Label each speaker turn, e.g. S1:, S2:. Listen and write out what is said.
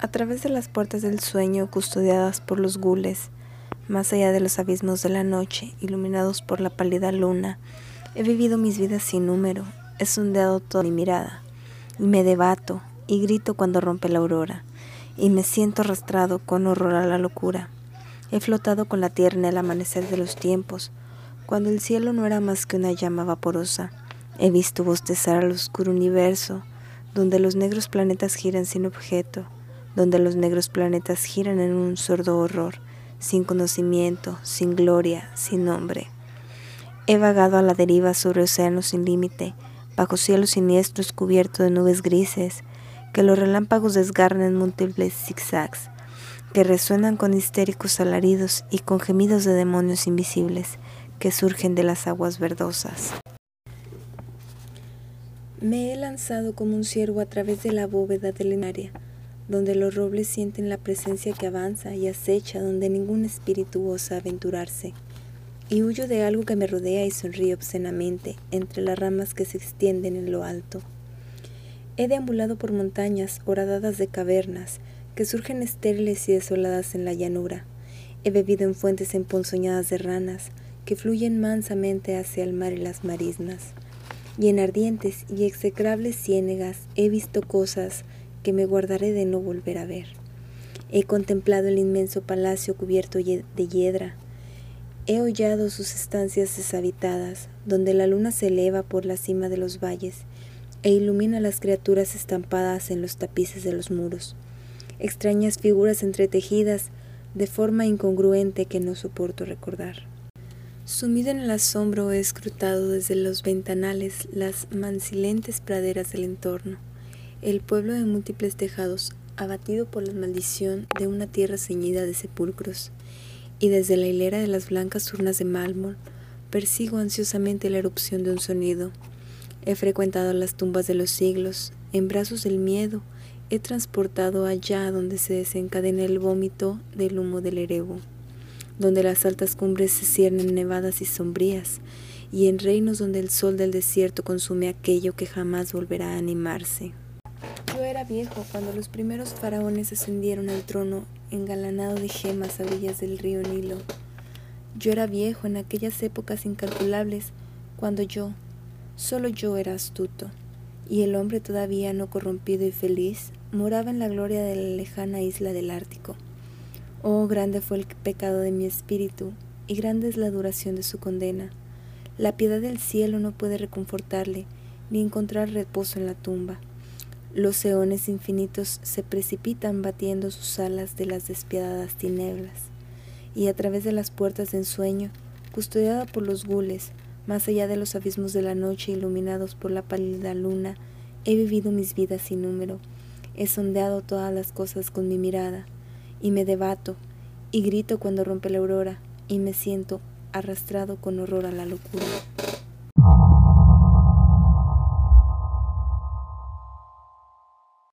S1: A través de las puertas del sueño custodiadas por los gules, más allá de los abismos de la noche, iluminados por la pálida luna, he vivido mis vidas sin número, he sondeado toda mi mirada, y me debato y grito cuando rompe la aurora, y me siento arrastrado con horror a la locura. He flotado con la tierra en el amanecer de los tiempos, cuando el cielo no era más que una llama vaporosa. He visto bostezar al oscuro universo, donde los negros planetas giran sin objeto, donde los negros planetas giran en un sordo horror, sin conocimiento, sin gloria, sin nombre. He vagado a la deriva sobre océanos sin límite, bajo cielos siniestros cubiertos de nubes grises, que los relámpagos desgarran en múltiples zigzags, que resuenan con histéricos alaridos y con gemidos de demonios invisibles que surgen de las aguas verdosas. Me he lanzado como un ciervo a través de la bóveda del enaria, donde los robles sienten la presencia que avanza y acecha donde ningún espíritu osa aventurarse. Y huyo de algo que me rodea y sonríe obscenamente entre las ramas que se extienden en lo alto. He deambulado por montañas horadadas de cavernas que surgen estériles y desoladas en la llanura. He bebido en fuentes emponzoñadas de ranas que fluyen mansamente hacia el mar y las marismas y en ardientes y execrables ciénegas he visto cosas que me guardaré de no volver a ver. He contemplado el inmenso palacio cubierto de hiedra. He hollado sus estancias deshabitadas, donde la luna se eleva por la cima de los valles e ilumina las criaturas estampadas en los tapices de los muros, extrañas figuras entretejidas de forma incongruente que no soporto recordar. Sumido en el asombro he escrutado desde los ventanales las mancilentes praderas del entorno, el pueblo de múltiples tejados, abatido por la maldición de una tierra ceñida de sepulcros, y desde la hilera de las blancas urnas de mármol persigo ansiosamente la erupción de un sonido. He frecuentado las tumbas de los siglos, en brazos del miedo, he transportado allá donde se desencadena el vómito del humo del erebo donde las altas cumbres se ciernen nevadas y sombrías, y en reinos donde el sol del desierto consume aquello que jamás volverá a animarse. Yo era viejo cuando los primeros faraones ascendieron al trono engalanado de gemas a orillas del río Nilo. Yo era viejo en aquellas épocas incalculables cuando yo, solo yo era astuto, y el hombre todavía no corrompido y feliz moraba en la gloria de la lejana isla del Ártico. Oh, grande fue el pecado de mi espíritu, y grande es la duración de su condena. La piedad del cielo no puede reconfortarle, ni encontrar reposo en la tumba. Los eones infinitos se precipitan batiendo sus alas de las despiadadas tinieblas, y a través de las puertas de ensueño, custodiada por los gules, más allá de los abismos de la noche iluminados por la pálida luna, he vivido mis vidas sin número, he sondeado todas las cosas con mi mirada, y me debato y grito cuando rompe la aurora y me siento arrastrado con horror a la locura.